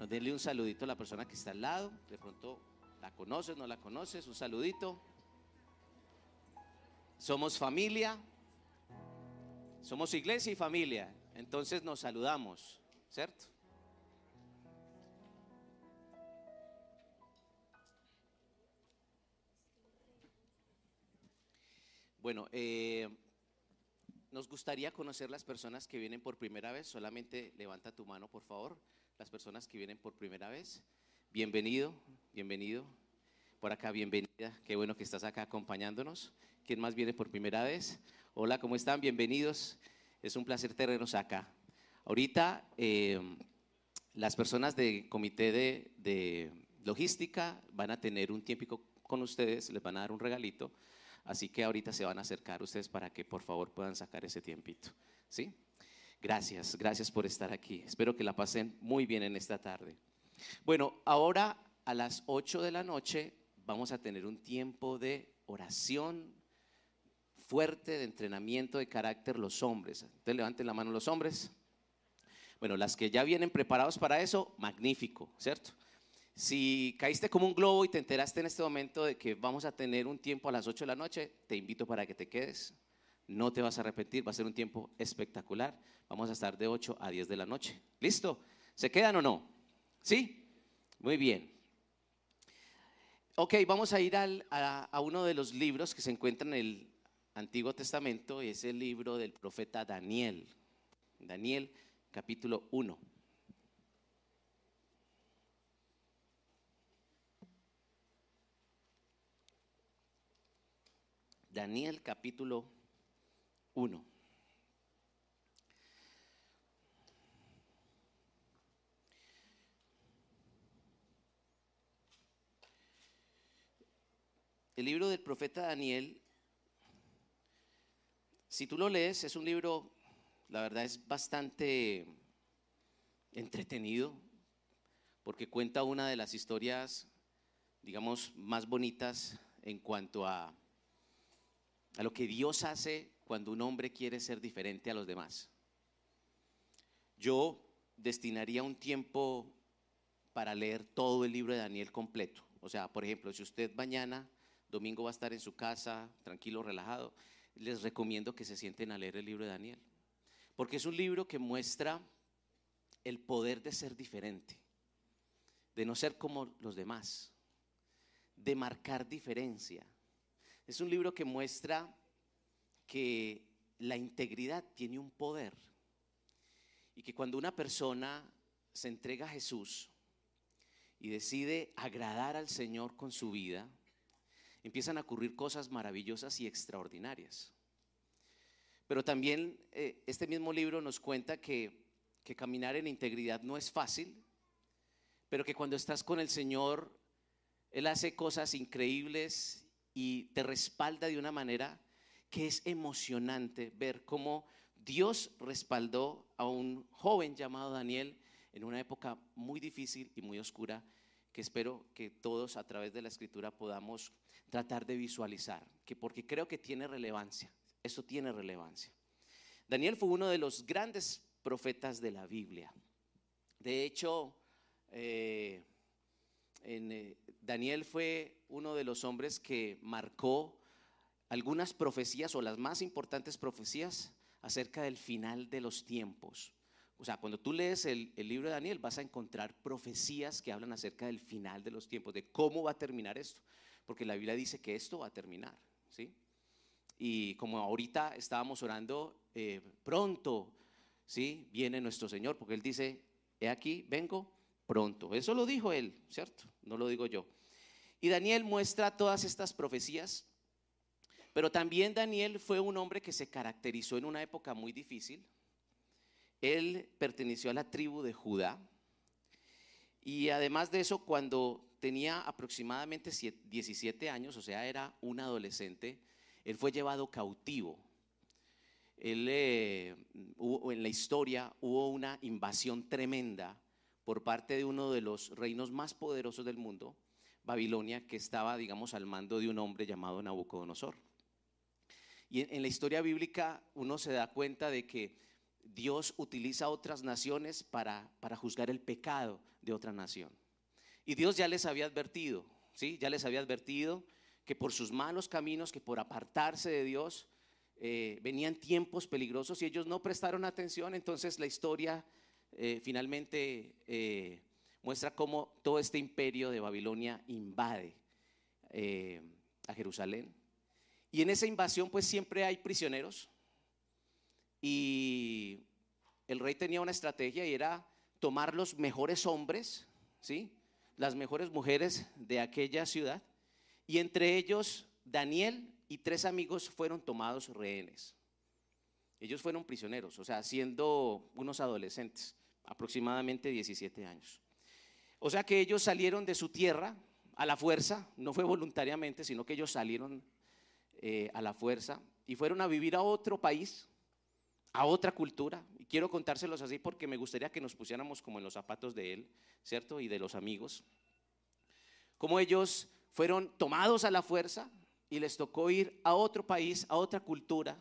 Bueno, denle un saludito a la persona que está al lado. De pronto la conoces, no la conoces. Un saludito. Somos familia. Somos iglesia y familia. Entonces nos saludamos, ¿cierto? Bueno, eh, nos gustaría conocer las personas que vienen por primera vez. Solamente levanta tu mano, por favor. Las personas que vienen por primera vez. Bienvenido, bienvenido. Por acá, bienvenida. Qué bueno que estás acá acompañándonos. ¿Quién más viene por primera vez? Hola, ¿cómo están? Bienvenidos. Es un placer tenernos acá. Ahorita eh, las personas del comité de, de logística van a tener un tiempo con ustedes, les van a dar un regalito Así que ahorita se van a acercar ustedes para que por favor puedan sacar ese tiempito. ¿Sí? Gracias, gracias por estar aquí. Espero que la pasen muy bien en esta tarde. Bueno, ahora a las 8 de la noche vamos a tener un tiempo de oración fuerte, de entrenamiento de carácter los hombres. Entonces levanten la mano los hombres. Bueno, las que ya vienen preparados para eso, magnífico, ¿cierto? Si caíste como un globo y te enteraste en este momento de que vamos a tener un tiempo a las 8 de la noche, te invito para que te quedes. No te vas a repetir, va a ser un tiempo espectacular. Vamos a estar de 8 a 10 de la noche. ¿Listo? ¿Se quedan o no? ¿Sí? Muy bien. Ok, vamos a ir a, a uno de los libros que se encuentran en el Antiguo Testamento, y es el libro del profeta Daniel. Daniel capítulo 1. Daniel capítulo 1. El libro del profeta Daniel, si tú lo lees, es un libro, la verdad es bastante entretenido, porque cuenta una de las historias, digamos, más bonitas en cuanto a a lo que Dios hace cuando un hombre quiere ser diferente a los demás. Yo destinaría un tiempo para leer todo el libro de Daniel completo. O sea, por ejemplo, si usted mañana, domingo, va a estar en su casa, tranquilo, relajado, les recomiendo que se sienten a leer el libro de Daniel. Porque es un libro que muestra el poder de ser diferente, de no ser como los demás, de marcar diferencia es un libro que muestra que la integridad tiene un poder y que cuando una persona se entrega a Jesús y decide agradar al Señor con su vida, empiezan a ocurrir cosas maravillosas y extraordinarias. Pero también eh, este mismo libro nos cuenta que, que caminar en integridad no es fácil, pero que cuando estás con el Señor, Él hace cosas increíbles y te respalda de una manera que es emocionante ver cómo Dios respaldó a un joven llamado Daniel en una época muy difícil y muy oscura que espero que todos a través de la escritura podamos tratar de visualizar, que porque creo que tiene relevancia, eso tiene relevancia. Daniel fue uno de los grandes profetas de la Biblia. De hecho, eh, eh, Daniel fue uno de los hombres que marcó algunas profecías o las más importantes profecías acerca del final de los tiempos. O sea, cuando tú lees el, libro de Daniel vas a encontrar profecías que hablan acerca del final de los tiempos, de cómo va a terminar esto, porque la Biblia dice que esto va a terminar, ¿sí? Y como ahorita estábamos orando, eh, pronto, ¿sí? Viene nuestro Señor, porque Él dice, he aquí, vengo pronto. Eso lo dijo Él, ¿cierto? No lo digo yo. Y Daniel muestra todas estas profecías, pero también Daniel fue un hombre que se caracterizó en una época muy difícil. Él perteneció a la tribu de Judá. Y además de eso, cuando tenía aproximadamente 17 años, o sea, era un adolescente, él fue llevado cautivo. Eh, en la historia hubo una invasión tremenda por parte de uno de los reinos más poderosos del mundo, Babilonia, que estaba, digamos, al mando de un hombre llamado Nabucodonosor. Y en, la historia bíblica uno se da cuenta de que Dios utiliza otras naciones para, para juzgar el pecado de otra nación. Y Dios ya les había advertido, ¿sí? Ya les había advertido que por sus malos caminos, que por apartarse de Dios, eh, venían tiempos peligrosos y ellos no prestaron atención. Entonces la historia eh, finalmente eh, muestra cómo todo este imperio de Babilonia invade a Jerusalén. Y en esa invasión pues siempre hay prisioneros. Y el rey tenía una estrategia y era tomar los mejores hombres, ¿sí? las mejores mujeres de aquella ciudad. Y entre ellos Daniel y tres amigos fueron tomados rehenes. Ellos fueron prisioneros, o sea, siendo unos adolescentes, aproximadamente 17 años. O sea que ellos salieron de su tierra a la fuerza, no fue voluntariamente, sino que ellos salieron eh, a la fuerza y fueron a vivir a otro país, a otra cultura. Y quiero contárselos así porque me gustaría que nos pusiéramos como en los zapatos de él, ¿cierto? Y de los amigos. Como ellos fueron tomados a la fuerza y les tocó ir a otro país, a otra cultura.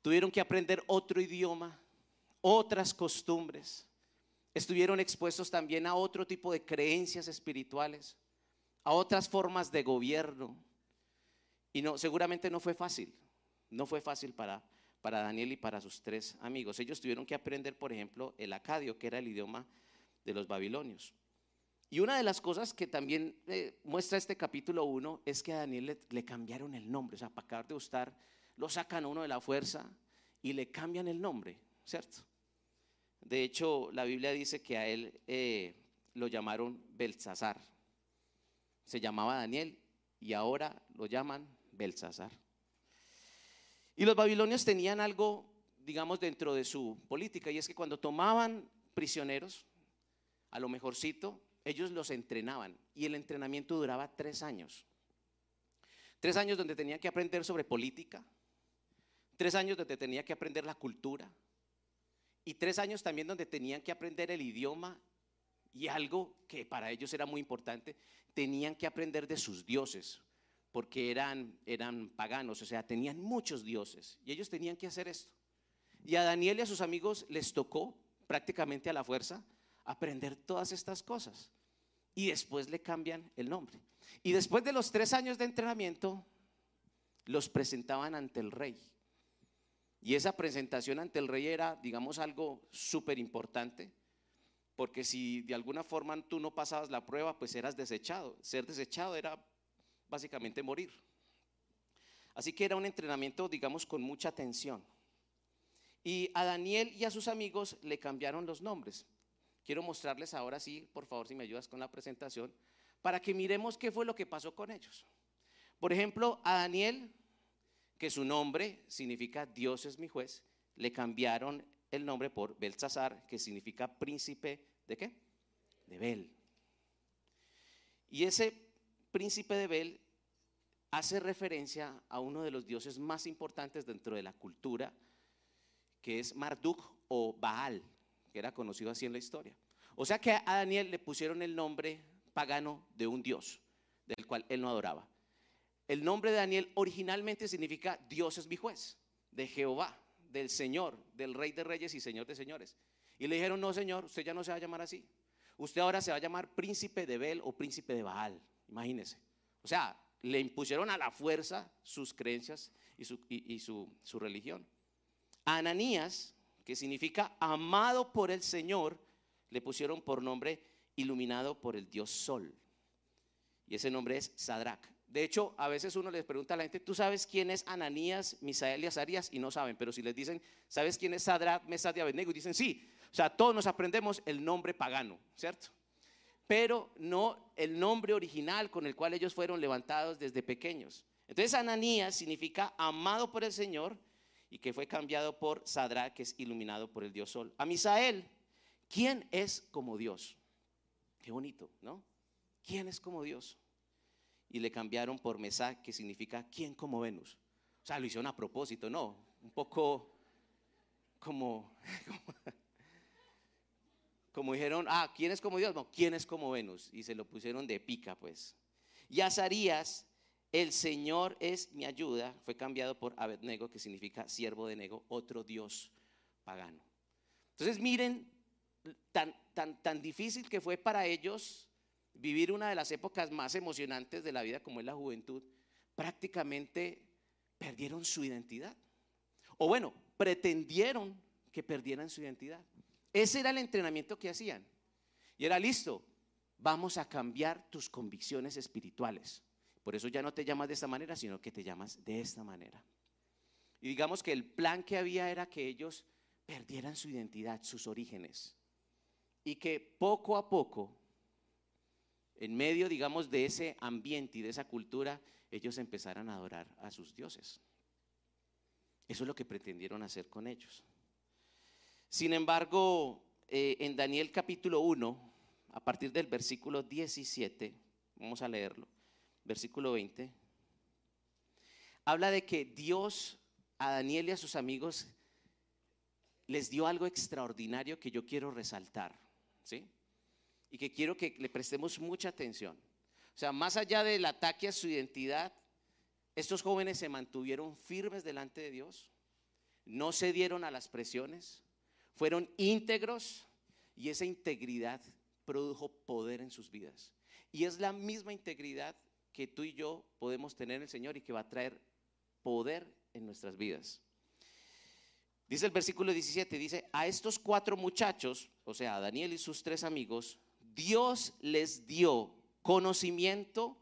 Tuvieron que aprender otro idioma, otras costumbres. Estuvieron expuestos también a otro tipo de creencias espirituales, a otras formas de gobierno. Y no, seguramente no fue fácil. No fue fácil para, para Daniel y para sus tres amigos. Ellos tuvieron que aprender, por ejemplo, el acadio, que era el idioma de los babilonios. Y una de las cosas que también eh, muestra este capítulo 1 es que a Daniel le, cambiaron el nombre. O sea, para acabar de gustar, lo sacan uno de la fuerza y le cambian el nombre, ¿cierto? De hecho, la Biblia dice que a él eh, lo llamaron Belsasar. Se llamaba Daniel y ahora lo llaman Belsasar. Y los babilonios tenían algo, digamos, dentro de su política, y es que cuando tomaban prisioneros, a lo mejorcito, ellos los entrenaban, y el entrenamiento duraba tres años. Tres años donde tenían que aprender sobre política, tres años donde tenían que aprender la cultura, y tres años también donde tenían que aprender el idioma y algo que para ellos era muy importante, tenían que aprender de sus dioses, porque eran, eran paganos, o sea, tenían muchos dioses y ellos tenían que hacer esto. Y a Daniel y a sus amigos les tocó prácticamente a la fuerza aprender todas estas cosas. Y después le cambian el nombre. Y después de los tres años de entrenamiento, los presentaban ante el rey. Y esa presentación ante el rey era, digamos, algo súper importante, porque si de alguna forma tú no pasabas la prueba, pues eras desechado. Ser desechado era básicamente morir. Así que era un entrenamiento, digamos, con mucha tensión. Y a Daniel y a sus amigos le cambiaron los nombres. Quiero mostrarles ahora sí, por favor, si me ayudas con la presentación, para que miremos qué fue lo que pasó con ellos. Por ejemplo, a Daniel, que su nombre significa Dios es mi juez, le cambiaron el nombre por Belsasar, que significa príncipe de qué? De Bel. Y ese príncipe de Bel hace referencia a uno de los dioses más importantes dentro de la cultura, que es Marduk o Baal, que era conocido así en la historia. O sea que a Daniel le pusieron el nombre pagano de un dios, del cual él no adoraba. El nombre de Daniel originalmente significa Dios es mi juez, de Jehová, del Señor, del Rey de Reyes y Señor de Señores. Y le dijeron, no, Señor, usted ya no se va a llamar así. Usted ahora se va a llamar príncipe de Bel o príncipe de Baal. Imagínese. O sea, le impusieron a la fuerza sus creencias y su, su, religión. A Ananías, que significa amado por el Señor, le pusieron por nombre iluminado por el Dios Sol. Y ese nombre es Sadrach. De hecho, a veces uno les pregunta a la gente, ¿tú sabes quién es Ananías, Misael y Azarías? Y no saben, pero si les dicen, ¿sabes quién es Sadrach, Mesad y Abednego? Y dicen, sí. O sea, todos nos aprendemos el nombre pagano, ¿cierto? Pero no el nombre original con el cual ellos fueron levantados desde pequeños. Entonces Ananías significa amado por el Señor y que fue cambiado por Sadra, que es iluminado por el Dios Sol. A Misael, ¿quién es como Dios? Qué bonito, ¿no? ¿Quién es como Dios? Y le cambiaron por Mesá, que significa ¿quién como Venus? O sea, lo hicieron a propósito, ¿no? Un poco como como dijeron, ah, ¿quién es como Dios? No, ¿quién es como Venus? Y se lo pusieron de pica, pues. Y Azarías, el Señor es mi ayuda, fue cambiado por Abednego, que significa siervo de Nego, otro Dios pagano. Entonces miren tan, tan, tan difícil que fue para ellos vivir una de las épocas más emocionantes de la vida como es la juventud, prácticamente perdieron su identidad. O bueno, pretendieron que perdieran su identidad. Ese era el entrenamiento que hacían. Y era listo, vamos a cambiar tus convicciones espirituales. Por eso ya no te llamas de esta manera, sino que te llamas de esta manera. Y digamos que el plan que había era que ellos perdieran su identidad, sus orígenes. Y que poco a poco, en medio, digamos, de ese ambiente y de esa cultura, ellos empezaran a adorar a sus dioses. Eso es lo que pretendieron hacer con ellos. Sin embargo, eh, en Daniel capítulo 1, a partir del versículo 17, vamos a leerlo, versículo 20, habla de que Dios a Daniel y a sus amigos les dio algo extraordinario que yo quiero resaltar, ¿sí? Y que quiero que le prestemos mucha atención. O sea, más allá del ataque a su identidad, estos jóvenes se mantuvieron firmes delante de Dios, no cedieron a las presiones, fueron íntegros y esa integridad produjo poder en sus vidas. Y es la misma integridad que tú y yo podemos tener en el Señor y que va a traer poder en nuestras vidas. Dice el versículo 17, dice, a estos cuatro muchachos, o sea, a Daniel y sus tres amigos, Dios les dio conocimiento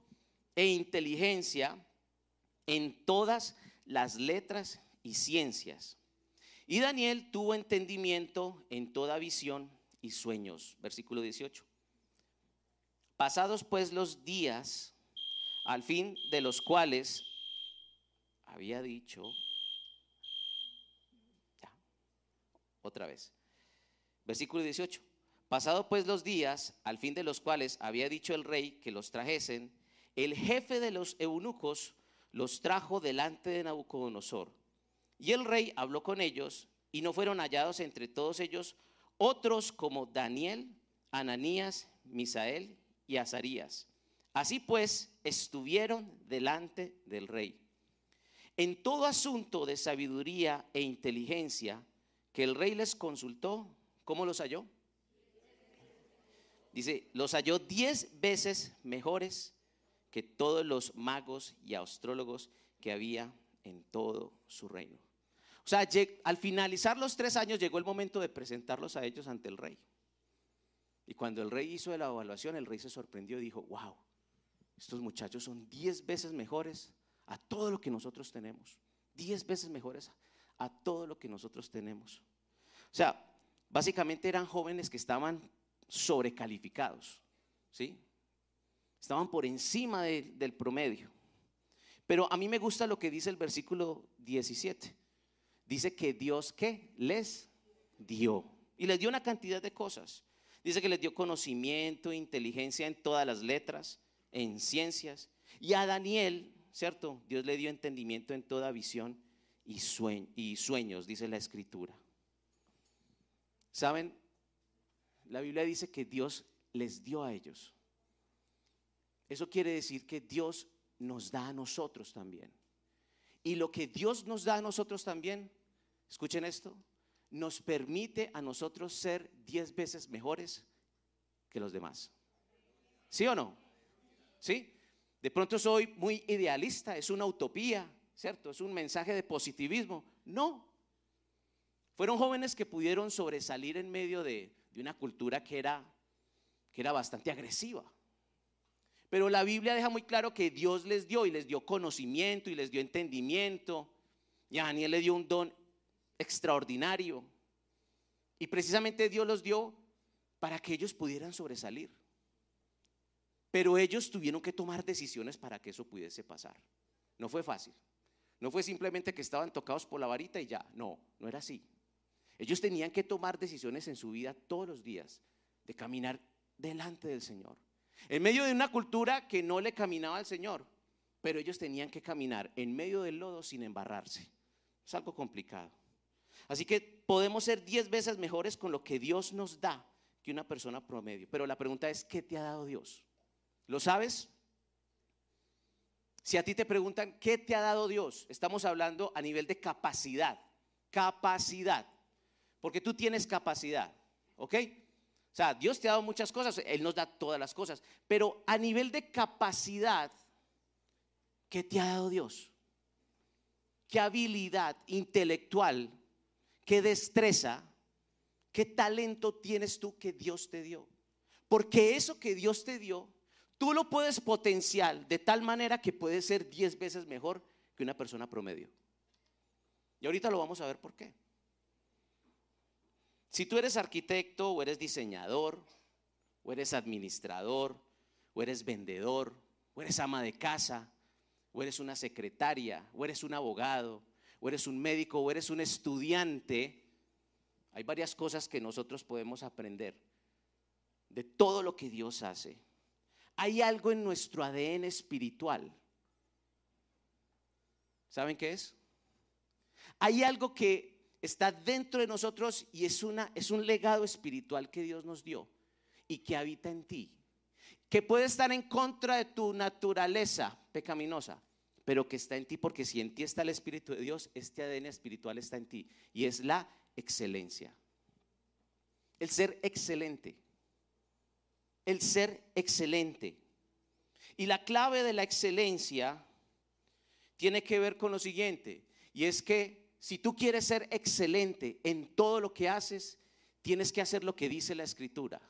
e inteligencia en todas las letras y ciencias. Y Daniel tuvo entendimiento en toda visión y sueños. Versículo 18. Pasados pues los días, al fin de los cuales había dicho, ya, otra vez, versículo 18. Pasado pues los días, al fin de los cuales había dicho el rey que los trajesen, el jefe de los eunucos los trajo delante de Nabucodonosor. Y el rey habló con ellos y no fueron hallados entre todos ellos otros como Daniel, Ananías, Misael y Azarías. Así pues, estuvieron delante del rey. En todo asunto de sabiduría e inteligencia que el rey les consultó, ¿cómo los halló? Dice, los halló diez veces mejores que todos los magos y astrólogos que había en todo su reino. O sea, al finalizar los tres años llegó el momento de presentarlos a ellos ante el rey. Y cuando el rey hizo la evaluación, el rey se sorprendió y dijo, wow, estos muchachos son diez veces mejores a todo lo que nosotros tenemos. Diez veces mejores a todo lo que nosotros tenemos. O sea, básicamente eran jóvenes que estaban sobrecalificados, ¿sí? Estaban por encima del promedio. Pero a mí me gusta lo que dice el versículo 17. Dice que Dios, ¿qué? Les dio. Y les dio una cantidad de cosas. Dice que les dio conocimiento, inteligencia en todas las letras, en ciencias. Y a Daniel, ¿cierto? Dios le dio entendimiento en toda visión y, y sueños, dice la escritura. ¿Saben? La Biblia dice que Dios les dio a ellos. Eso quiere decir que Dios nos da a nosotros también. Y lo que Dios nos da a nosotros también, escuchen esto, nos permite a nosotros ser diez veces mejores que los demás. ¿Sí o no? ¿Sí? De pronto soy muy idealista, es una utopía, ¿cierto? Es un mensaje de positivismo. No. Fueron jóvenes que pudieron sobresalir en medio de, de una cultura que era, que era bastante agresiva. Pero la Biblia deja muy claro que Dios les dio y les dio conocimiento y les dio entendimiento. Y a Daniel le dio un don extraordinario. Y precisamente Dios los dio para que ellos pudieran sobresalir. Pero ellos tuvieron que tomar decisiones para que eso pudiese pasar. No fue fácil. No fue simplemente que estaban tocados por la varita y ya. No, no era así. Ellos tenían que tomar decisiones en su vida todos los días de caminar delante del Señor. En medio de una cultura que no le caminaba al Señor, pero ellos tenían que caminar en medio del lodo sin embarrarse. Es algo complicado. Así que podemos ser diez veces mejores con lo que Dios nos da que una persona promedio. Pero la pregunta es, ¿qué te ha dado Dios? ¿Lo sabes? Si a ti te preguntan, ¿qué te ha dado Dios? Estamos hablando a nivel de capacidad. Capacidad. porque tú tienes capacidad, ¿ok? O sea, Dios te ha dado muchas cosas, Él nos da todas las cosas, pero a nivel de capacidad, ¿qué te ha dado Dios? ¿Qué habilidad intelectual, qué destreza, qué talento tienes tú que Dios te dio? Porque eso que Dios te dio, tú lo puedes potenciar de tal manera que puede ser 10 veces mejor que una persona promedio. Y ahorita lo vamos a ver por qué. Si tú eres arquitecto o eres diseñador o eres administrador o eres vendedor o eres ama de casa o eres una secretaria o eres un abogado o eres un médico o eres un estudiante, hay varias cosas que nosotros podemos aprender de todo lo que Dios hace. Hay algo en nuestro ADN espiritual. ¿Saben qué es? Hay algo que está dentro de nosotros y es, una, es un legado espiritual que Dios nos dio y que habita en ti, que puede estar en contra de tu naturaleza pecaminosa, pero que está en ti porque si en ti está el Espíritu de Dios, este ADN espiritual está en ti y es la excelencia. El ser excelente. El ser excelente. Y la clave de la excelencia tiene que ver con lo siguiente, y es que si tú quieres ser excelente en todo lo que haces, tienes que hacer lo que dice la escritura.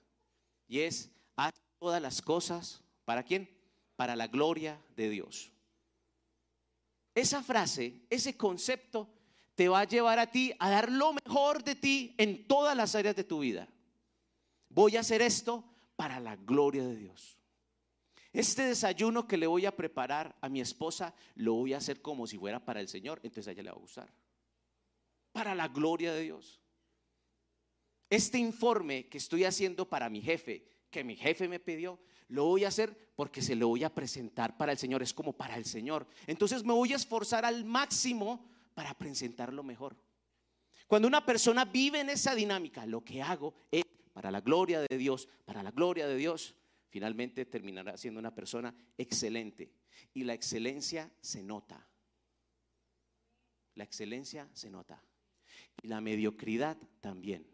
Y es, haz todas las cosas, ¿para quién? Para la gloria de Dios. Esa frase, ese concepto, te va a llevar a ti a dar lo mejor de ti en todas las áreas de tu vida. Voy a hacer esto para la gloria de Dios. Este desayuno que le voy a preparar a mi esposa, lo voy a hacer como si fuera para el Señor, entonces a ella le va a gustar para la gloria de Dios. Este informe que estoy haciendo para mi jefe, que mi jefe me pidió, lo voy a hacer porque se lo voy a presentar para el Señor, es como para el Señor. Entonces me voy a esforzar al máximo para presentarlo mejor. Cuando una persona vive en esa dinámica, lo que hago es para la gloria de Dios, para la gloria de Dios, finalmente terminará siendo una persona excelente. Y la excelencia se nota. La excelencia se nota. Y la mediocridad también.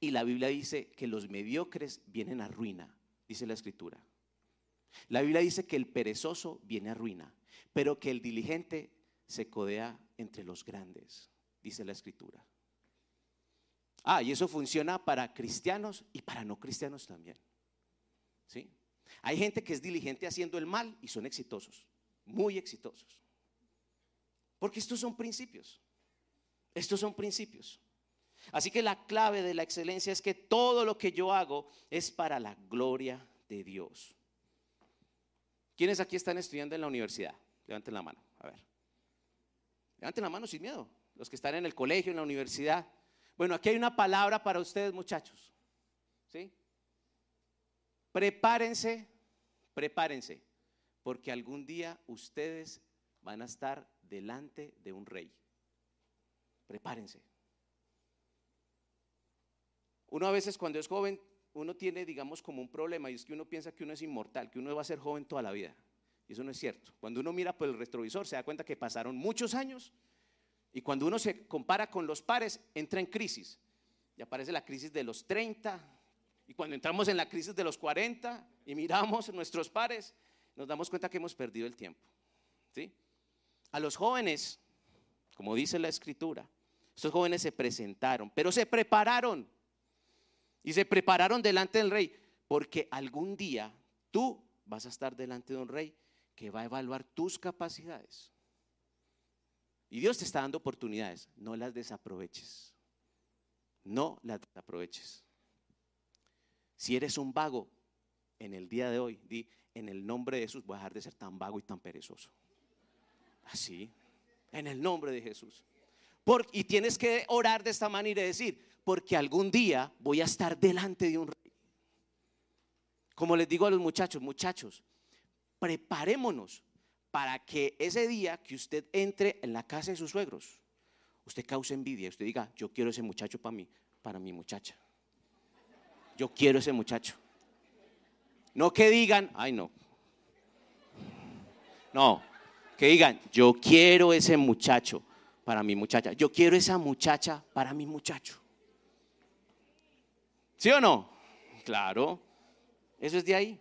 Y la Biblia dice que los mediocres vienen a ruina, dice la escritura. La Biblia dice que el perezoso viene a ruina, pero que el diligente se codea entre los grandes, dice la escritura. Ah, y eso funciona para cristianos y para no cristianos también. ¿Sí? Hay gente que es diligente haciendo el mal y son exitosos, muy exitosos. Porque estos son principios. Estos son principios. Así que la clave de la excelencia es que todo lo que yo hago es para la gloria de Dios. ¿Quiénes aquí están estudiando en la universidad? Levanten la mano, a ver. Levanten la mano sin miedo. Los que están en el colegio, en la universidad. Bueno, aquí hay una palabra para ustedes, muchachos. ¿Sí? Prepárense, prepárense, porque algún día ustedes van a estar delante de un rey. Prepárense. Uno a veces cuando es joven, uno tiene, digamos, como un problema y es que uno piensa que uno es inmortal, que uno va a ser joven toda la vida. Y eso no es cierto. Cuando uno mira por el retrovisor se da cuenta que pasaron muchos años y cuando uno se compara con los pares entra en crisis. Y aparece la crisis de los 30 y cuando entramos en la crisis de los 40 y miramos nuestros pares, nos damos cuenta que hemos perdido el tiempo. ¿sí? A los jóvenes, como dice la escritura, estos jóvenes se presentaron, pero se prepararon. Y se prepararon delante del rey, porque algún día tú vas a estar delante de un rey que va a evaluar tus capacidades. Y Dios te está dando oportunidades, no las desaproveches. No las desaproveches. Si eres un vago en el día de hoy, di, en el nombre de Jesús voy a dejar de ser tan vago y tan perezoso. Así, en el nombre de Jesús y tienes que orar de esta manera y decir, porque algún día voy a estar delante de un rey. Como les digo a los muchachos, muchachos, preparémonos para que ese día que usted entre en la casa de sus suegros, usted cause envidia, usted diga, yo quiero ese muchacho para mí, para mi muchacha. Yo quiero ese muchacho. No que digan, ay no. No, que digan, yo quiero ese muchacho para mi muchacha. Yo quiero esa muchacha para mi muchacho. ¿Sí o no? Claro, eso es de ahí.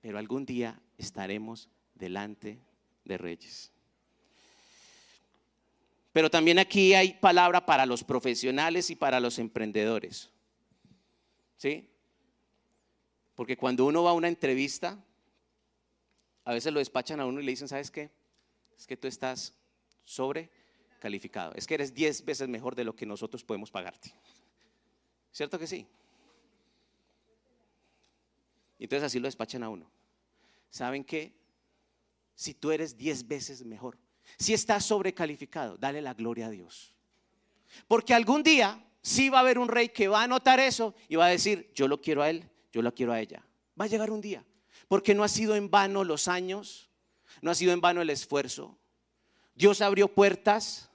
Pero algún día estaremos delante de reyes. Pero también aquí hay palabra para los profesionales y para los emprendedores. ¿Sí? Porque cuando uno va a una entrevista, a veces lo despachan a uno y le dicen, ¿sabes qué? Es que tú estás sobrecalificado. Es que eres 10 veces mejor de lo que nosotros podemos pagarte. ¿Cierto que sí? Entonces así lo despachan a uno. ¿Saben qué? Si tú eres 10 veces mejor, si estás sobrecalificado, dale la gloria a Dios. Porque algún día sí va a haber un rey que va a notar eso y va a decir, yo lo quiero a él, yo lo quiero a ella. Va a llegar un día. Porque no ha sido en vano los años, no ha sido en vano el esfuerzo. Dios abrió puertas,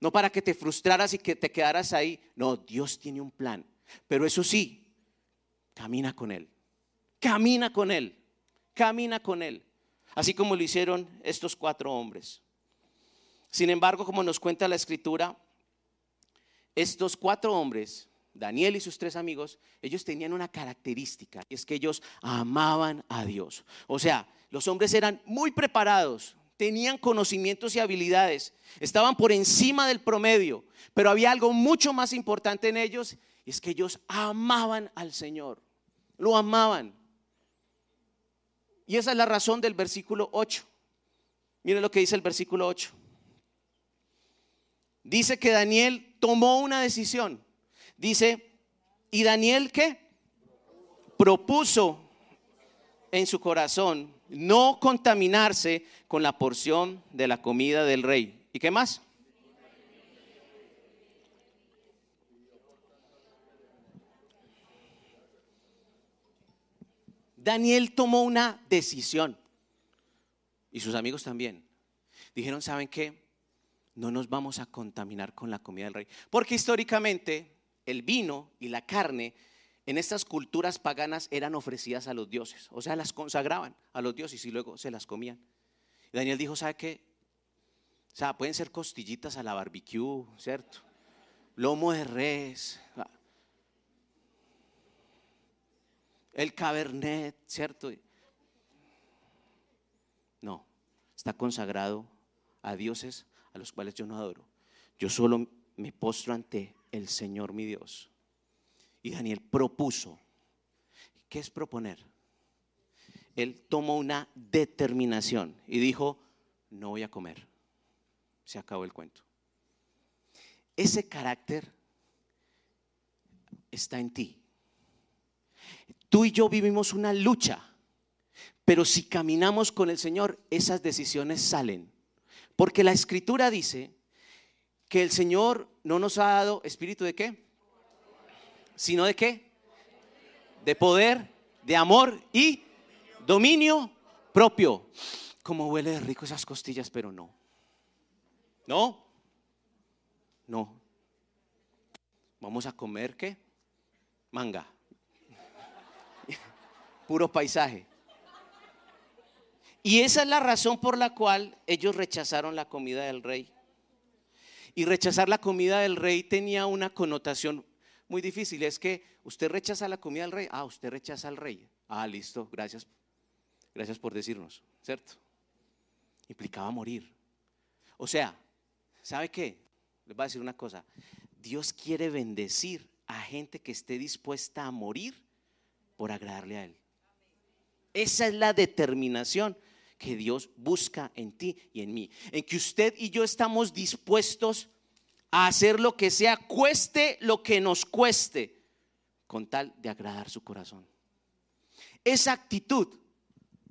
no para que te frustraras y que te quedaras ahí. No, Dios tiene un plan. Pero eso sí, camina con Él. Camina con Él. Camina con Él. Así como lo hicieron estos cuatro hombres. Sin embargo, como nos cuenta la escritura, estos cuatro hombres, Daniel y sus tres amigos, ellos tenían una característica, y es que ellos amaban a Dios. O sea, los hombres eran muy preparados, tenían conocimientos y habilidades, estaban por encima del promedio, pero había algo mucho más importante en ellos, y es que ellos amaban al Señor, lo amaban. Y esa es la razón del versículo 8. Miren lo que dice el versículo 8 dice que Daniel tomó una decisión. Dice, ¿y Daniel qué? Propuso en su corazón no contaminarse con la porción de la comida del rey. ¿Y qué más? Daniel tomó una decisión. Y sus amigos también. Dijeron, ¿saben qué? no nos vamos a contaminar con la comida del rey. Porque históricamente el vino y la carne en estas culturas paganas eran ofrecidas a los dioses, o sea, las consagraban a los dioses y luego se las comían. Y Daniel dijo, ¿sabe qué? O sea, pueden ser costillitas a la barbecue, ¿cierto? Lomo de res, el cabernet, ¿cierto? No, está consagrado a dioses a los cuales yo no adoro. Yo solo me postro ante el Señor mi Dios. Y Daniel propuso. ¿Qué es proponer? Él tomó una determinación y dijo, no voy a comer. Se acabó el cuento. Ese carácter está en ti. Tú y yo vivimos una lucha, pero si caminamos con el Señor, esas decisiones salen. Porque la escritura dice que el Señor no nos ha dado espíritu de qué? Sino de qué? De poder, de amor y dominio propio. Como huele de rico esas costillas, pero no. No. No. Vamos a comer qué? Manga. Puro paisaje. Y esa es la razón por la cual ellos rechazaron la comida del rey. Y rechazar la comida del rey tenía una connotación muy difícil. Es que usted rechaza la comida del rey. Ah, usted rechaza al rey. Ah, listo, gracias. Gracias por decirnos, ¿cierto? Implicaba morir. O sea, ¿sabe qué? Les voy a decir una cosa. Dios quiere bendecir a gente que esté dispuesta a morir por agradarle a Él. Esa es la determinación que Dios busca en ti y en mí. En que usted y yo estamos dispuestos a hacer lo que sea, cueste lo que nos cueste, con tal de agradar su corazón. Esa actitud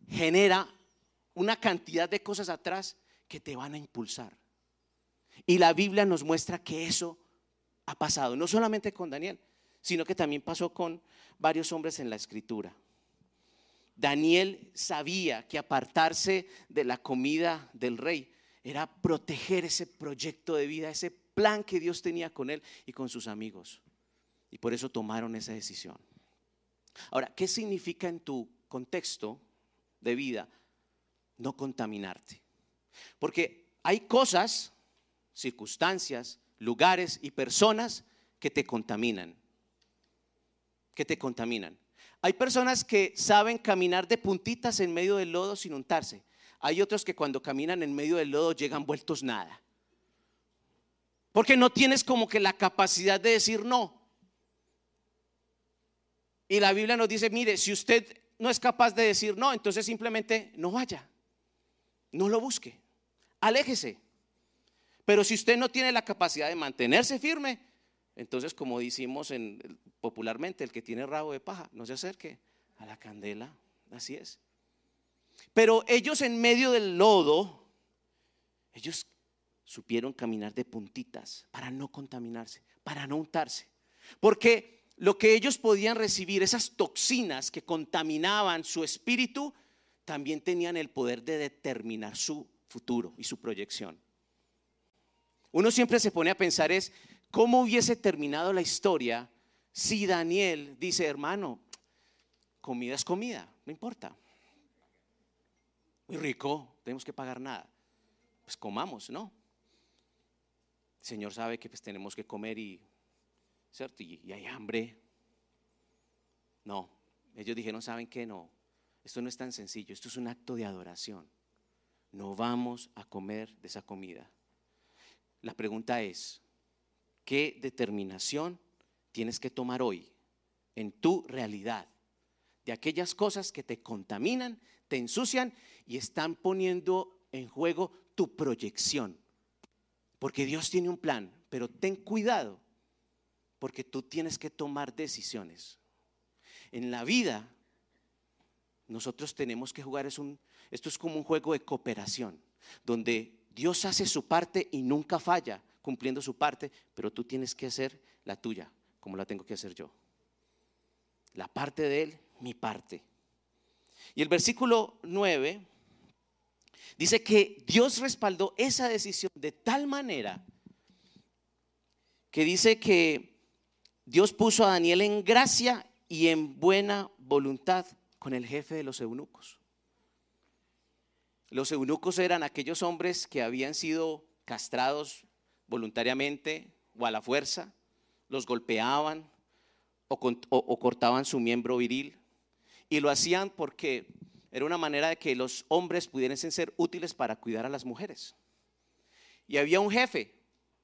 genera una cantidad de cosas atrás que te van a impulsar. Y la Biblia nos muestra que eso ha pasado, no solamente con Daniel, sino que también pasó con varios hombres en la escritura. Daniel sabía que apartarse de la comida del rey era proteger ese proyecto de vida, ese plan que Dios tenía con él y con sus amigos. Y por eso tomaron esa decisión. Ahora, ¿qué significa en tu contexto de vida no contaminarte? Porque hay cosas, circunstancias, lugares y personas que te contaminan. Que te contaminan. Hay personas que saben caminar de puntitas en medio del lodo sin untarse. Hay otros que cuando caminan en medio del lodo llegan vueltos nada. Porque no tienes como que la capacidad de decir no. Y la Biblia nos dice, mire, si usted no es capaz de decir no, entonces simplemente no vaya. No lo busque. Aléjese. Pero si usted no tiene la capacidad de mantenerse firme, entonces como decimos en, popularmente, el que tiene rabo de paja, no se acerque a la candela. Así es. Pero ellos en medio del lodo, ellos supieron caminar de puntitas para no contaminarse, para no untarse. Porque lo que ellos podían recibir, esas toxinas que contaminaban su espíritu, también tenían el poder de determinar su futuro y su proyección. Uno siempre se pone a pensar es, ¿cómo hubiese terminado la historia si Daniel dice, hermano, comida es comida, no importa. Muy rico, tenemos que pagar nada. Pues comamos, ¿no? El Señor sabe que pues tenemos que comer y, ¿cierto? Y, y hay hambre. No, ellos dijeron, ¿saben qué? No, esto no es tan sencillo, esto es un acto de adoración. No vamos a comer de esa comida. La pregunta es, ¿qué determinación tienes que tomar hoy en tu realidad de aquellas cosas que te contaminan, te ensucian y están poniendo en juego tu proyección? Porque Dios tiene un plan, pero ten cuidado, porque tú tienes que tomar decisiones. En la vida, nosotros tenemos que jugar, esto es como un juego de cooperación, donde Dios hace su parte y nunca falla cumpliendo su parte, pero tú tienes que hacer la tuya, como la tengo que hacer yo. La parte de Él, mi parte. Y el versículo 9 Dice que Dios respaldó esa decisión de tal manera que dice que Dios puso a Daniel en gracia y en buena voluntad con el jefe de los eunucos. Los eunucos eran aquellos hombres que habían sido castrados voluntariamente o a la fuerza, los golpeaban o, cortaban su miembro viril y lo hacían porque era una manera de que los hombres pudieran ser útiles para cuidar a las mujeres. Y había un jefe,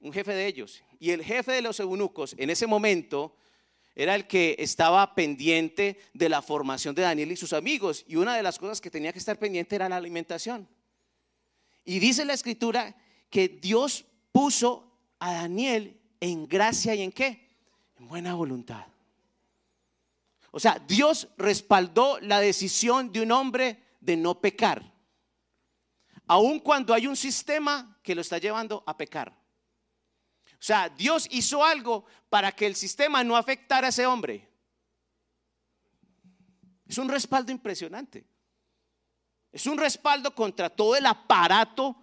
un jefe de ellos. Y el jefe de los eunucos en ese momento era el que estaba pendiente de la formación de Daniel y sus amigos. Y una de las cosas que tenía que estar pendiente era la alimentación. Y dice la escritura que Dios puso a Daniel en gracia y en qué? En buena voluntad. O sea, Dios respaldó la decisión de un hombre de no pecar, aun cuando hay un sistema que lo está llevando a pecar. O sea, Dios hizo algo para que el sistema no afectara a ese hombre. Es un respaldo impresionante. Es un respaldo contra todo el aparato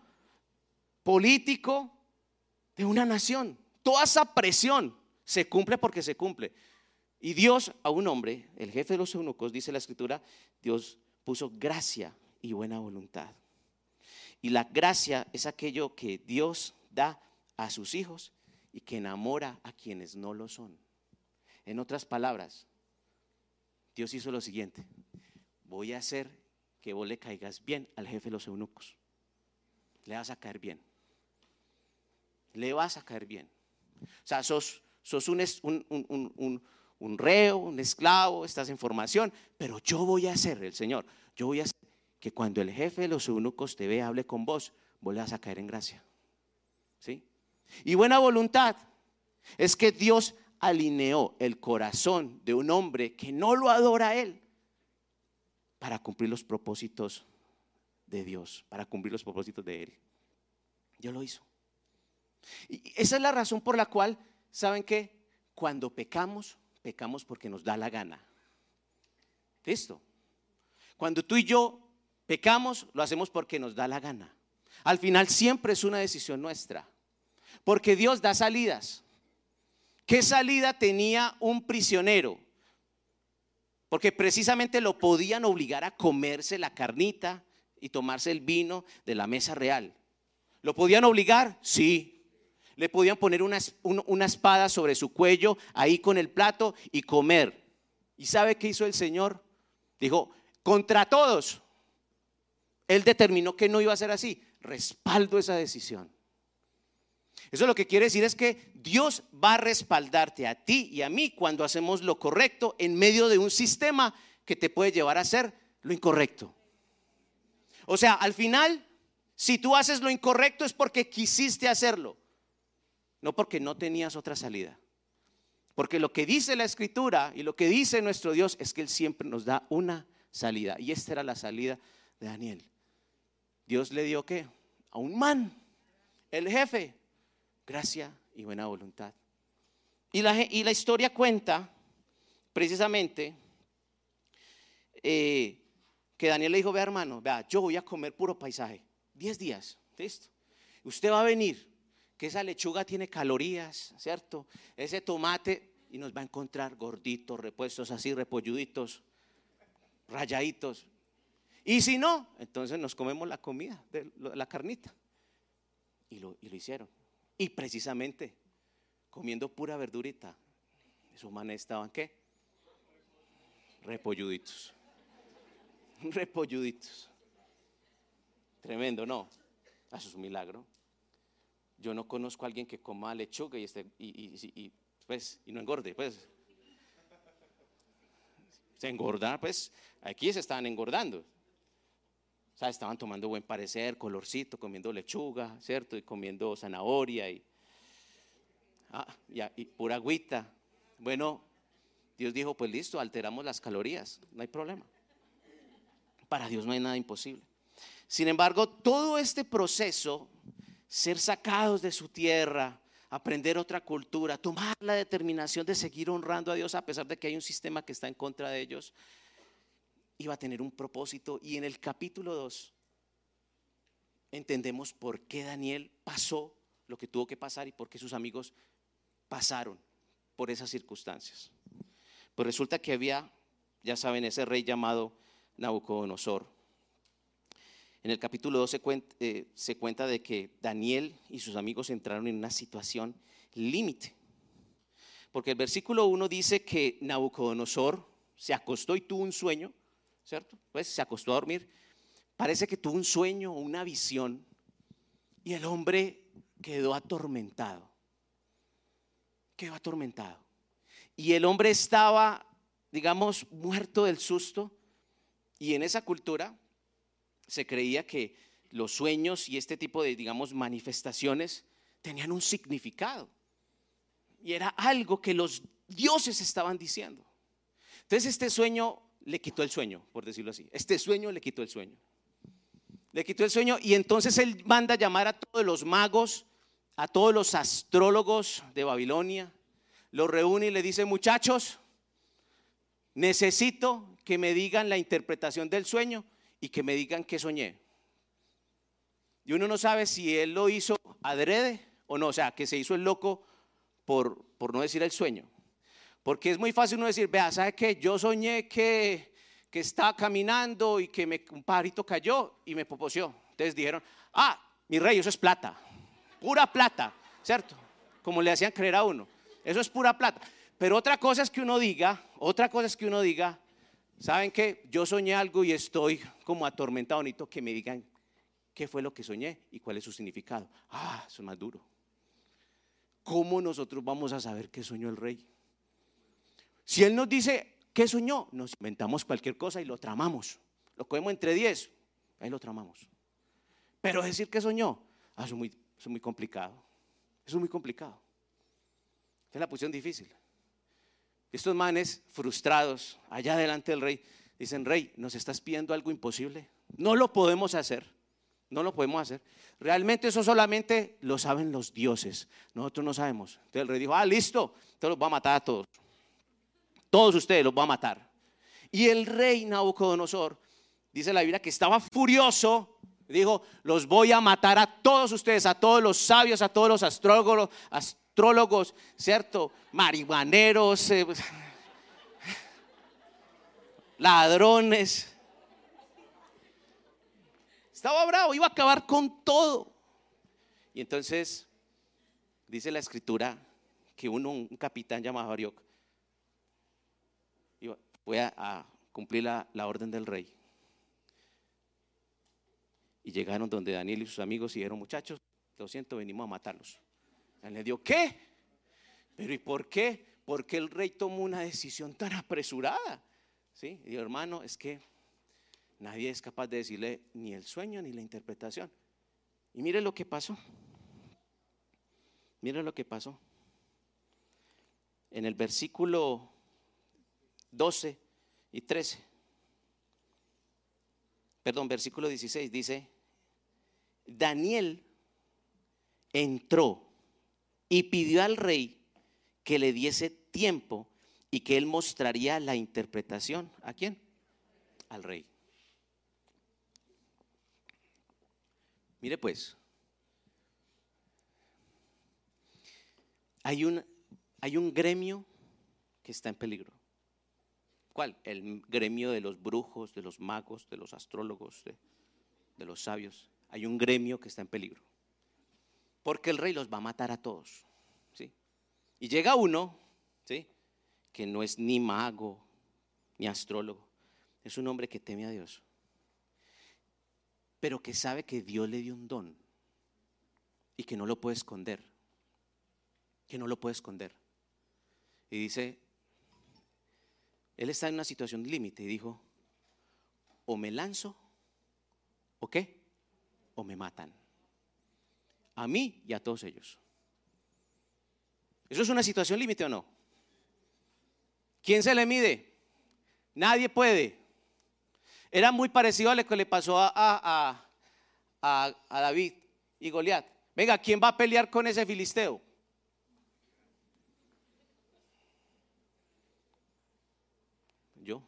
político de una nación. Toda esa presión se cumple porque se cumple. Y Dios a un hombre, el jefe de los eunucos, dice la escritura, Dios puso gracia y buena voluntad. Y la gracia es aquello que Dios da a sus hijos y que enamora a quienes no lo son. En otras palabras, Dios hizo lo siguiente, voy a hacer que vos le caigas bien al jefe de los eunucos. Le vas a caer bien. Le vas a caer bien. O sea, sos, sos un, un un reo, un esclavo, estás en formación, pero yo voy a hacer, el Señor, yo voy a hacer que cuando el jefe de los eunucos te vea, hable con vos, vos le vas a caer en gracia. ¿Sí? Y buena voluntad es que Dios alineó el corazón de un hombre que no lo adora a Él para cumplir los propósitos de Dios, para cumplir los propósitos de Él. Dios lo hizo. Y esa es la razón por la cual, ¿saben qué? Cuando pecamos, pecamos porque nos da la gana. Listo. Cuando tú y yo pecamos, lo hacemos porque nos da la gana. Al final siempre es una decisión nuestra. Porque Dios da salidas. ¿Qué salida tenía un prisionero? Porque precisamente lo podían obligar a comerse la carnita y tomarse el vino de la mesa real. ¿Lo podían obligar? Sí. Le podían poner una, espada sobre su cuello, ahí con el plato y comer. ¿Y sabe qué hizo el Señor? Dijo, contra todos. Él determinó que no iba a ser así. Respaldo esa decisión. Eso lo que quiere decir es que Dios va a respaldarte a ti y a mí cuando hacemos lo correcto en medio de un sistema que te puede llevar a hacer lo incorrecto. O sea, al final, si tú haces lo incorrecto es porque quisiste hacerlo, no porque no tenías otra salida. Porque lo que dice la escritura y lo que dice nuestro Dios es que Él siempre nos da una salida. Y esta era la salida de Daniel. Dios le dio qué? A un man, el jefe, gracia y buena voluntad. Y la, y la historia cuenta precisamente eh, que Daniel le dijo, vea hermano, vea, yo voy a comer puro paisaje, 10 días, listo. Usted va a venir, que esa lechuga tiene calorías, ¿cierto? Ese tomate, y nos va a encontrar gorditos, repuestos así, repolluditos, rayaditos. Y si no, entonces nos comemos la comida, la carnita. Y lo, y lo hicieron. Y precisamente comiendo pura verdurita, esos manes estaban qué? Repolluditos. Repolluditos. Tremendo, ¿no? Eso es un milagro. Yo no conozco a alguien que coma lechuga y, esté, y, pues, y no engorde, pues. Se engorda, pues, aquí se estaban engordando. O sea, estaban tomando buen parecer, colorcito, comiendo lechuga, ¿cierto? Y comiendo zanahoria y, ah, y, pura agüita. Bueno, Dios dijo, pues listo, alteramos las calorías, no hay problema. Para Dios no hay nada imposible. Sin embargo, todo este proceso, ser sacados de su tierra, aprender otra cultura, tomar la determinación de seguir honrando a Dios a pesar de que hay un sistema que está en contra de ellos, iba a tener un propósito. Y en el capítulo 2 entendemos por qué Daniel pasó lo que tuvo que pasar y por qué sus amigos pasaron por esas circunstancias. Pues resulta que había, ya saben, ese rey llamado Nabucodonosor. En el capítulo 2 se cuenta, eh, se cuenta de que Daniel y sus amigos entraron en una situación límite. Porque el versículo 1 dice que Nabucodonosor se acostó y tuvo un sueño ¿cierto? Pues se acostó a dormir. Parece que tuvo un sueño, una visión, y el hombre quedó atormentado. Quedó atormentado. Y el hombre estaba, digamos, muerto del susto. Y en esa cultura se creía que los sueños y este tipo de, digamos, manifestaciones tenían un significado. Y era algo que los dioses estaban diciendo. Entonces este sueño le quitó el sueño, por decirlo así. Este sueño le quitó el sueño. Le quitó el sueño y entonces él manda a llamar a todos los magos, a todos los astrólogos de Babilonia, los reúne y le dice, muchachos, necesito que me digan la interpretación del sueño y que me digan qué soñé. Y uno no sabe si él lo hizo adrede o no, o sea, que se hizo el loco por, por no decir el sueño. Porque es muy fácil uno decir, vea, ¿sabe qué? Yo soñé que, que estaba caminando y que me, un pajarito cayó y me poposeó. Entonces dijeron, ah, mi rey, eso es plata, pura plata, ¿cierto? Como le hacían creer a uno. Eso es pura plata. Pero otra cosa es que uno diga, otra cosa es que uno diga, ¿saben qué? Yo soñé algo y estoy como atormentado, que me digan qué fue lo que soñé y cuál es su significado. Ah, eso es más duro. ¿Cómo nosotros vamos a saber qué soñó el rey? Si Él nos dice, ¿qué soñó? Nos inventamos cualquier cosa y lo tramamos. Lo cogemos entre 10, ahí lo tramamos. Pero decir que soñó, ah, eso, es muy, es muy complicado. Eso es muy complicado. Es la posición difícil. Estos manes frustrados, allá delante del rey, dicen, rey, nos estás pidiendo algo imposible. No lo podemos hacer. No lo podemos hacer. Realmente eso solamente lo saben los dioses. Nosotros no sabemos. Entonces el rey dijo, ah, listo, entonces los va a matar a todos todos ustedes los va a matar. Y el rey Nabucodonosor, dice la Biblia, que estaba furioso, dijo, los voy a matar a todos ustedes, a todos los sabios, a todos los astrólogos, astrólogos ¿cierto? Marihuaneros, eh, ladrones. Estaba bravo, iba a acabar con todo. Y entonces dice la escritura que uno, un capitán llamado Arioc, fue a, cumplir la, orden del rey. Y llegaron donde Daniel y sus amigos y muchachos, lo siento, venimos a matarlos. Le dio, ¿qué? Pero ¿y por qué? Porque el rey tomó una decisión tan apresurada. ¿Sí? Hermano, es que nadie es capaz de decirle ni el sueño ni la interpretación. Y mire lo que pasó. Mire lo que pasó. En el versículo 12 y 13. Perdón, versículo 16 dice, Daniel entró y pidió al rey que le diese tiempo y que él mostraría la interpretación. ¿A quién? Al rey. Mire pues, hay un, hay un gremio que está en peligro. ¿Cuál? El gremio de los brujos, de los magos, de los astrólogos, de, de los sabios. Hay un gremio que está en peligro. Porque el rey los va a matar a todos. ¿sí? Y llega uno, ¿sí? que no es ni mago, ni astrólogo. Es un hombre que teme a Dios pero que sabe que Dios le dio un don y que no lo puede esconder, que no lo puede esconder. Y dice, él está en una situación límite y dijo, o me lanzo, o qué, o me matan. A mí y a todos ellos. ¿Eso es una situación límite o no? ¿Quién se le mide? Nadie puede. Era muy parecido a lo que le pasó a, David y Goliat. Venga, ¿quién va a pelear con ese filisteo? Yo.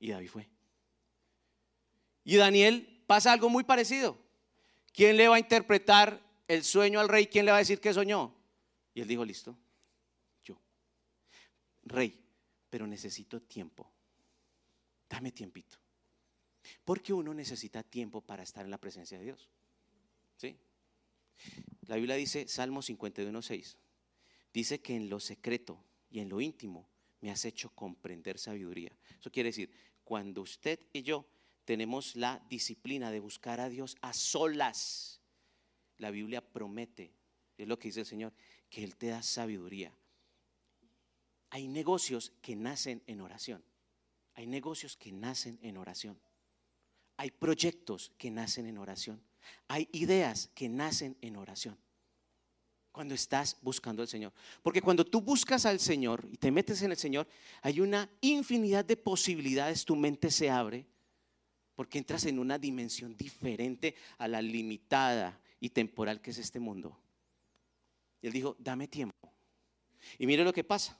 Y David fue. Y Daniel pasa algo muy parecido. ¿Quién le va a interpretar el sueño al rey? ¿Quién le va a decir que soñó? Y él dijo, listo, yo. Rey, pero necesito tiempo dame tiempito. Porque uno necesita tiempo para estar en la presencia de Dios. ¿Sí? La Biblia dice, Salmo 51.6, dice que en lo secreto y en lo íntimo me has hecho comprender sabiduría. Eso quiere decir, cuando usted y yo tenemos la disciplina de buscar a Dios a solas, la Biblia promete, es lo que dice el Señor, que Él te da sabiduría. Hay negocios que nacen en oración. Hay negocios que nacen en oración. Hay proyectos que nacen en oración. Hay ideas que nacen en oración. Cuando estás buscando al Señor. Porque cuando tú buscas al Señor y te metes en el Señor, hay una infinidad de posibilidades. Tu mente se abre porque entras en una dimensión diferente a la limitada y temporal que es este mundo. Y él dijo, dame tiempo. Y mire lo que pasa.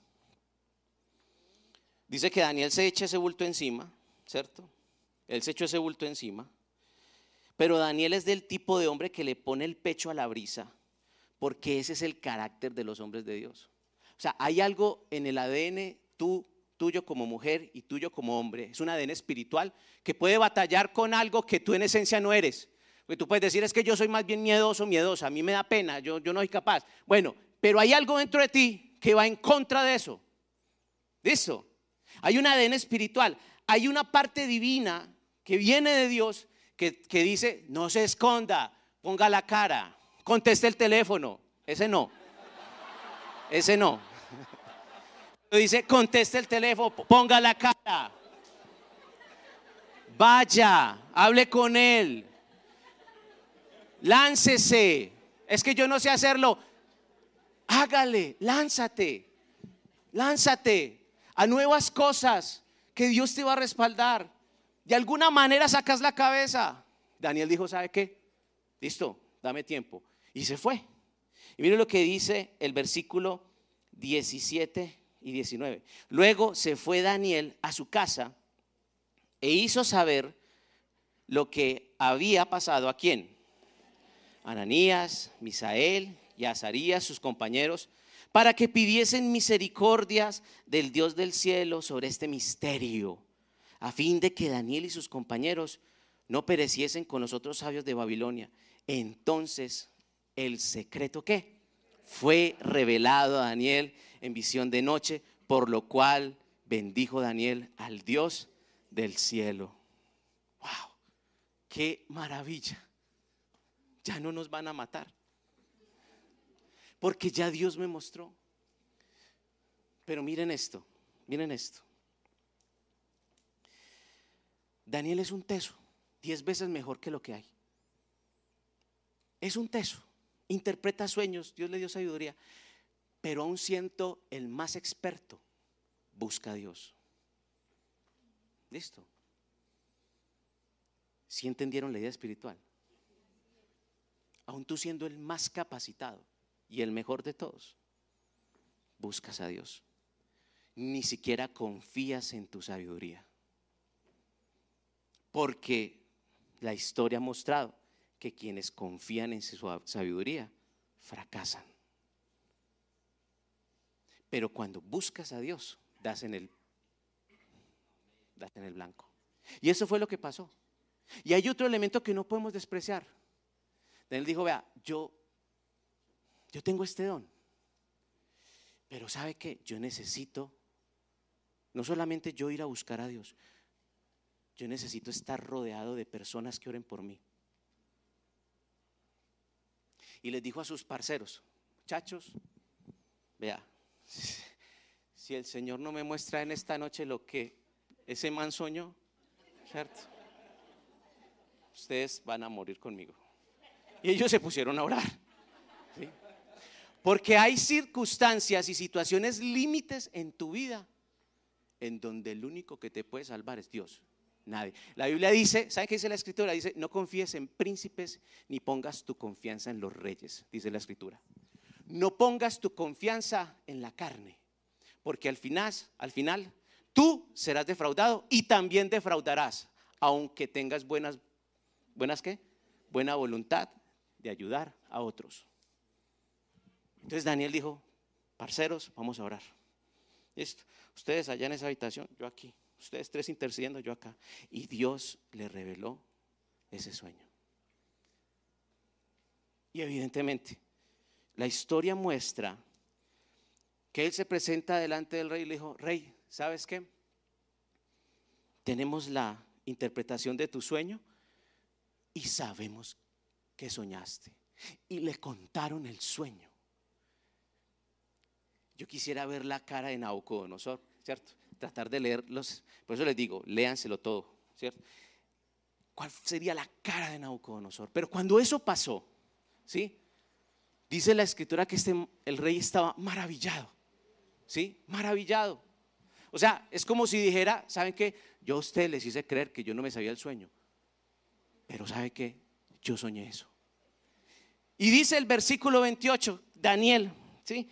Dice que Daniel se echa ese bulto encima, ¿cierto? Él se echó ese bulto encima. Pero Daniel es del tipo de hombre que le pone el pecho a la brisa, porque ese es el carácter de los hombres de Dios. O sea, hay algo en el ADN tú, tuyo como mujer y tuyo como hombre, es un ADN espiritual que puede batallar con algo que tú en esencia no eres. Porque tú puedes decir, es que yo soy más bien miedoso, miedosa, a mí me da pena, yo, yo no soy capaz. Bueno, pero hay algo dentro de ti que va en contra de eso. ¿Listo? Hay un ADN espiritual, hay una parte divina que viene de Dios que, dice, no se esconda, ponga la cara, conteste el teléfono. Ese no. Ese no. Dice, conteste el teléfono, ponga la cara. Vaya, hable con él. Láncese. Es que yo no sé hacerlo. Hágale, lánzate. Lánzate a nuevas cosas que Dios te va a respaldar. De alguna manera sacas la cabeza. Daniel dijo, ¿sabe qué? Listo, dame tiempo. Y se fue. Y mire lo que dice el versículo 17 y 19. Luego se fue Daniel a su casa e hizo saber lo que había pasado a quién. Ananías, Misael y Azarías, sus compañeros, para que pidiesen misericordias del Dios del cielo sobre este misterio, a fin de que Daniel y sus compañeros no pereciesen con los otros sabios de Babilonia. Entonces el secreto que fue revelado a Daniel en visión de noche, por lo cual bendijo Daniel al Dios del cielo. ¡Wow! ¡Qué maravilla! Ya no nos van a matar. Porque ya Dios me mostró. Pero miren esto, miren esto. Daniel es un teso, diez veces mejor que lo que hay. Es un teso, interpreta sueños, Dios le dio sabiduría, pero aún siento el más experto, busca a Dios. Listo. Si entendieron la idea espiritual? Aún tú siendo el más capacitado y el mejor de todos, buscas a Dios. Ni siquiera confías en tu sabiduría. Porque la historia ha mostrado que quienes confían en su sabiduría fracasan. Pero cuando buscas a Dios, das en el, das en el blanco. Y eso fue lo que pasó. Y hay otro elemento que no podemos despreciar. Él dijo, vea, yo, yo tengo este don. Pero sabe que yo necesito, no solamente yo ir a buscar a Dios, yo necesito estar rodeado de personas que oren por mí. Y les dijo a sus parceros, muchachos, vea, si el Señor no me muestra en esta noche lo que ese man soñó, ¿cierto? Ustedes van a morir conmigo. Y ellos se pusieron a orar. Porque hay circunstancias y situaciones límites en tu vida en donde el único que te puede salvar es Dios. Nadie. La Biblia dice, ¿saben qué dice la escritura? Dice, no confíes en príncipes ni pongas tu confianza en los reyes, dice la escritura. No pongas tu confianza en la carne, porque al final, al final, tú serás defraudado y también defraudarás, aunque tengas buenas, buenas qué? Buena voluntad de ayudar a otros. Entonces Daniel dijo, parceros, vamos a orar. Listo. Ustedes allá en esa habitación, yo aquí. Ustedes tres intercediendo, yo acá. Y Dios le reveló ese sueño. Y evidentemente, la historia muestra que él se presenta delante del rey y le dijo, rey, ¿sabes qué? Tenemos la interpretación de tu sueño y sabemos que soñaste. Y le contaron el sueño. Yo quisiera ver la cara de Nabucodonosor, ¿cierto? Tratar de leerlos. Por eso les digo, léanselo todo, ¿cierto? ¿Cuál sería la cara de Nabucodonosor? Pero cuando eso pasó, ¿sí? Dice la escritura que este, el rey estaba maravillado, ¿sí? Maravillado. O sea, es como si dijera, ¿saben qué? Yo a ustedes les hice creer que yo no me sabía el sueño. Pero ¿sabe qué? Yo soñé eso. Y dice el versículo 28, Daniel, ¿sí?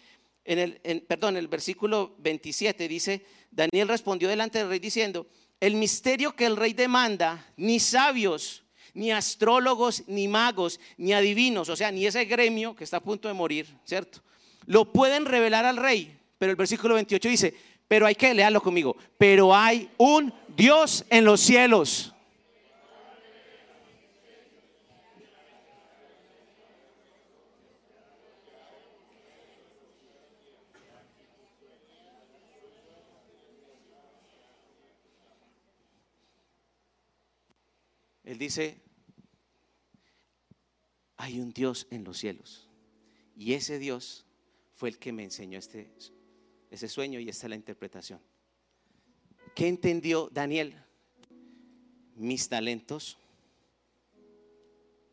En el, perdón, el versículo 27 dice, Daniel respondió delante del rey diciendo, el misterio que el rey demanda, ni sabios, ni astrólogos, ni magos, ni adivinos, o sea, ni ese gremio que está a punto de morir, ¿cierto? Lo pueden revelar al rey. Pero el versículo 28 dice, pero hay que leerlo conmigo, pero hay un Dios en los cielos Él dice, hay un Dios en los cielos. Y ese Dios fue el que me enseñó este, ese sueño y esta es la interpretación. ¿Qué entendió Daniel? Mis talentos,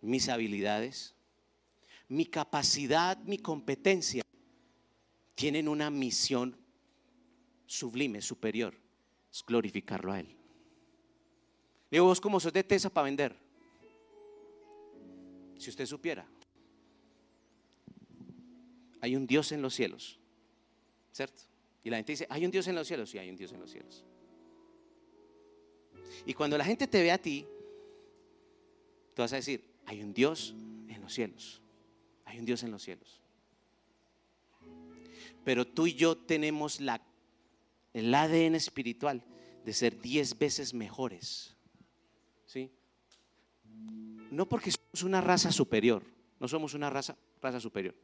mis habilidades, mi capacidad, mi competencia tienen una misión sublime, superior, es glorificarlo a Él. Digo, vos como sos de tesa para vender. Si usted supiera, hay un Dios en los cielos, ¿cierto? Y la gente dice, hay un Dios en los cielos, sí, hay un Dios en los cielos. Y cuando la gente te ve a ti, tú vas a decir, hay un Dios en los cielos, hay un Dios en los cielos. Pero tú y yo tenemos la, el ADN espiritual de ser diez veces mejores ¿sí? No porque somos una raza superior, no somos una raza raza superior.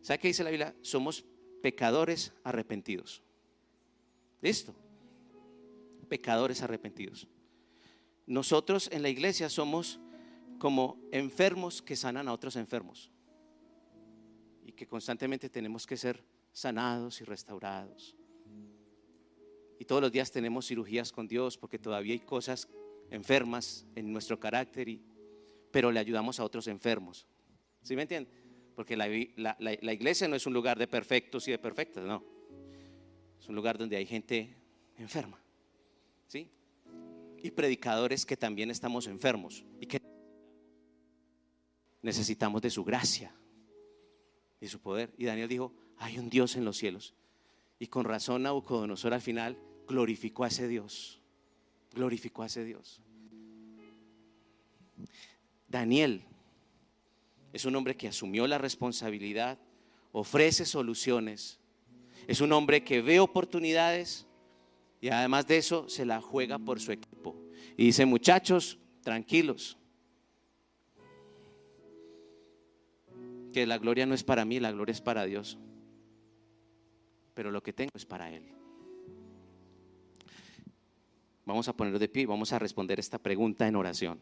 ¿Sabe qué dice la Biblia? Somos pecadores arrepentidos. ¿Listo? Pecadores arrepentidos. Nosotros en la iglesia somos como enfermos que sanan a otros enfermos. Y que constantemente tenemos que ser sanados y restaurados. Y todos los días tenemos cirugías con Dios porque todavía hay cosas enfermas en nuestro carácter, y, pero le ayudamos a otros enfermos. ¿Sí me entienden? Porque la, la, iglesia no es un lugar de perfectos y de perfectas, no. Es un lugar donde hay gente enferma. ¿Sí? Y predicadores que también estamos enfermos y que necesitamos de su gracia y su poder. Y Daniel dijo, hay un Dios en los cielos. Y con razón Nabucodonosor al final glorificó a ese Dios. Glorificó a ese Dios. Daniel es un hombre que asumió la responsabilidad, ofrece soluciones, es un hombre que ve oportunidades y además de eso se la juega por su equipo. Y dice, muchachos, tranquilos, que la gloria no es para mí, la gloria es para Dios, pero lo que tengo es para Él. Vamos a ponerlo de pie y vamos a responder esta pregunta en oración.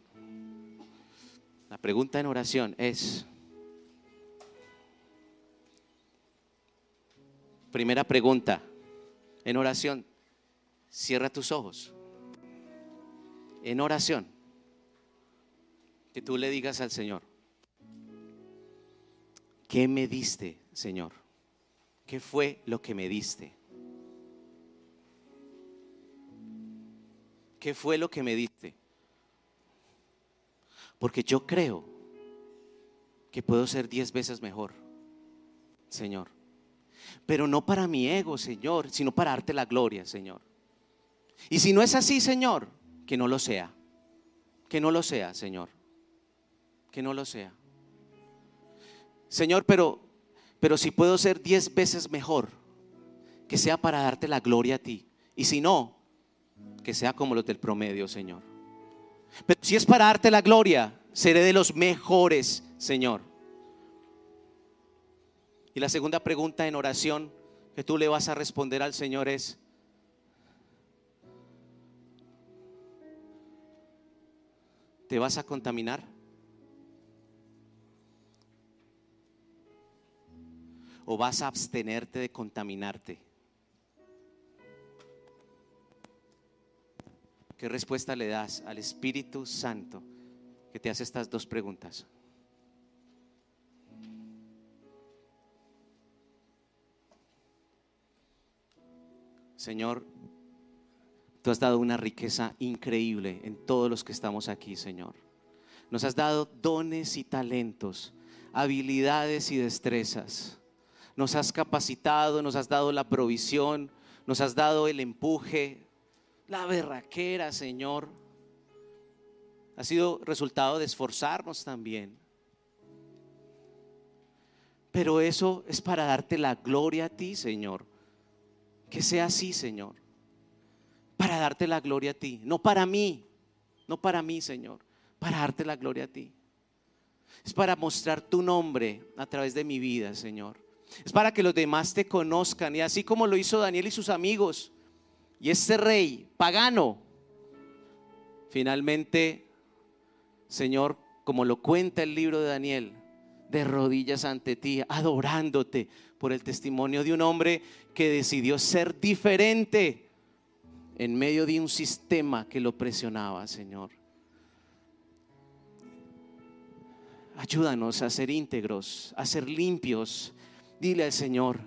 La pregunta en oración es, primera pregunta, en oración, cierra tus ojos. En oración, que tú le digas al Señor, ¿qué me diste, Señor? ¿Qué fue lo que me diste? ¿Qué fue lo que me diste? Porque yo creo que puedo ser diez veces mejor, Señor. Pero no para mi ego, Señor, sino para darte la gloria, Señor. Y si no es así, Señor, que no lo sea. Que no lo sea, Señor. Que no lo sea. Señor, pero, pero si puedo ser diez veces mejor, que sea para darte la gloria a ti. Y si no, que sea como los del promedio, Señor. Pero si es para darte la gloria, seré de los mejores, Señor. Y la segunda pregunta en oración que tú le vas a responder al Señor es, ¿te vas a contaminar? ¿O vas a abstenerte de contaminarte? ¿Qué respuesta le das al Espíritu Santo que te hace estas dos preguntas? Señor, tú has dado una riqueza increíble en todos los que estamos aquí, Señor. Nos has dado dones y talentos, habilidades y destrezas. Nos has capacitado, nos has dado la provisión, nos has dado el empuje, la berraquera, Señor, ha sido resultado de esforzarnos también. Pero eso es para darte la gloria a ti, Señor. Que sea así, Señor. Para darte la gloria a ti. No para mí. No para mí, Señor. Para darte la gloria a ti. Es para mostrar tu nombre a través de mi vida, Señor. Es para que los demás te conozcan. Y así como lo hizo Daniel y sus amigos, y este rey pagano, finalmente, Señor, como lo cuenta el libro de Daniel, de rodillas ante ti, adorándote por el testimonio de un hombre que decidió ser diferente en medio de un sistema que lo presionaba, Señor. Ayúdanos a ser íntegros, a ser limpios. Dile al Señor,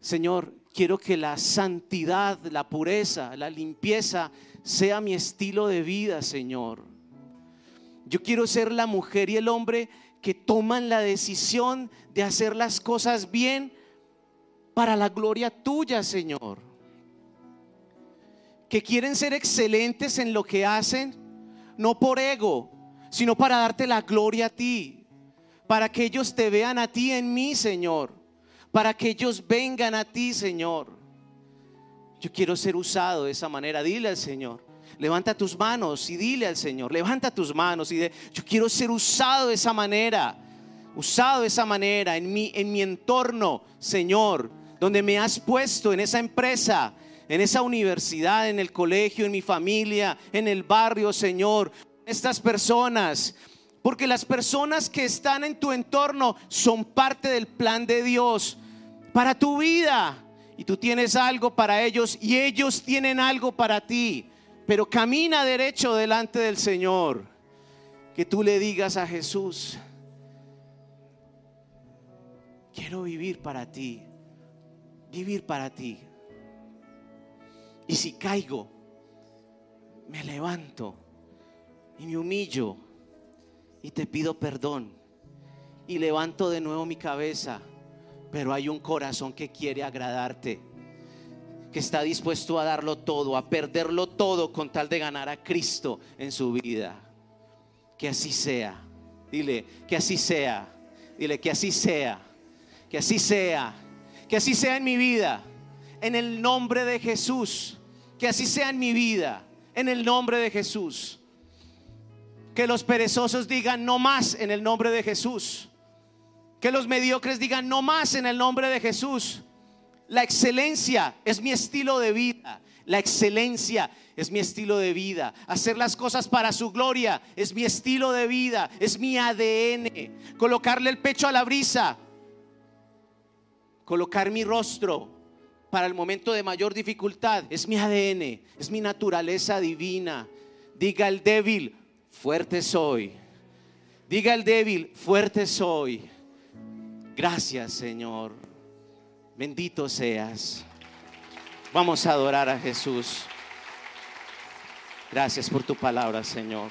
Señor, quiero que la santidad, la pureza, la limpieza sea mi estilo de vida, Señor. Yo quiero ser la mujer y el hombre que toman la decisión de hacer las cosas bien para la gloria tuya, Señor. Que quieren ser excelentes en lo que hacen, no por ego, sino para darte la gloria a ti, para que ellos te vean a ti en mí, Señor para que ellos vengan a ti, Señor. Yo quiero ser usado de esa manera. Dile al Señor. Levanta tus manos y dile al Señor. Levanta tus manos y de, yo quiero ser usado de esa manera usado de esa manera en mi, en mi entorno, Señor, donde me has puesto en esa empresa, en esa universidad, en el colegio, en mi familia, en el barrio, Señor. Estas personas, porque las personas que están en tu entorno son parte del plan de Dios para tu vida. Y tú tienes algo para ellos y ellos tienen algo para ti. Pero camina derecho delante del Señor. Que tú le digas a Jesús, quiero vivir para ti, vivir para ti. Y si caigo, me levanto y me humillo y te pido perdón y levanto de nuevo mi cabeza, pero hay un corazón que quiere agradarte que está dispuesto a darlo todo, a perderlo todo con tal de ganar a Cristo en su vida. Que así sea. Dile, que así sea. Dile, que así sea. Que así sea. Que así sea en mi vida. En el nombre de Jesús. Que así sea en mi vida. En el nombre de Jesús. Que los perezosos digan no más en el nombre de Jesús. Que los mediocres digan no más en el nombre de Jesús. La excelencia es mi estilo de vida. La excelencia es mi estilo de vida. Hacer las cosas para su gloria es mi estilo de vida, es mi ADN. Colocarle el pecho a la brisa. Colocar mi rostro para el momento de mayor dificultad es mi ADN, es mi naturaleza divina. Diga el débil, fuerte soy. Diga el débil, fuerte soy. Gracias, Señor. Bendito seas. Vamos a adorar a Jesús. Gracias por tu palabra, Señor.